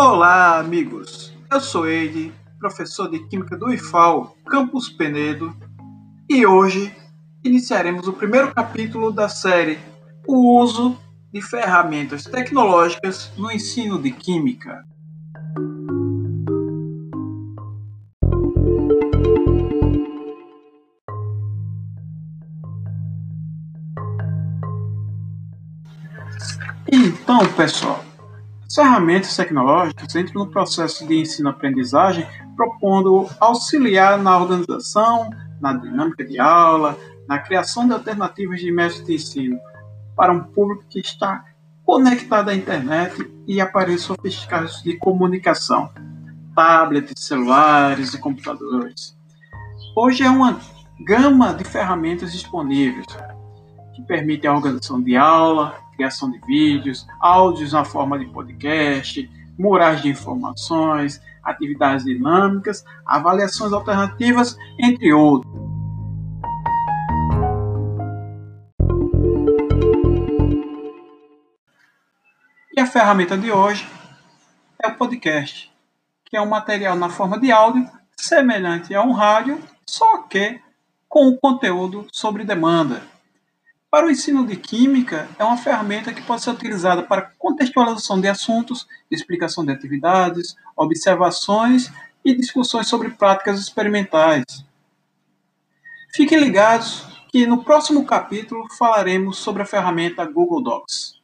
Olá, amigos. Eu sou Eide, professor de Química do IFAL, Campus Penedo, e hoje iniciaremos o primeiro capítulo da série O uso de ferramentas tecnológicas no ensino de Química. Então, pessoal, as ferramentas tecnológicas entram no processo de ensino-aprendizagem propondo auxiliar na organização, na dinâmica de aula, na criação de alternativas de métodos de ensino para um público que está conectado à internet e aparelhos sofisticados de comunicação, tablets, celulares e computadores. Hoje é uma gama de ferramentas disponíveis que permitem a organização de aula, criação de vídeos, áudios na forma de podcast, murais de informações, atividades dinâmicas, avaliações alternativas, entre outros. E a ferramenta de hoje é o podcast, que é um material na forma de áudio semelhante a um rádio, só que com o conteúdo sobre demanda. Para o ensino de química, é uma ferramenta que pode ser utilizada para contextualização de assuntos, explicação de atividades, observações e discussões sobre práticas experimentais. Fiquem ligados que no próximo capítulo falaremos sobre a ferramenta Google Docs.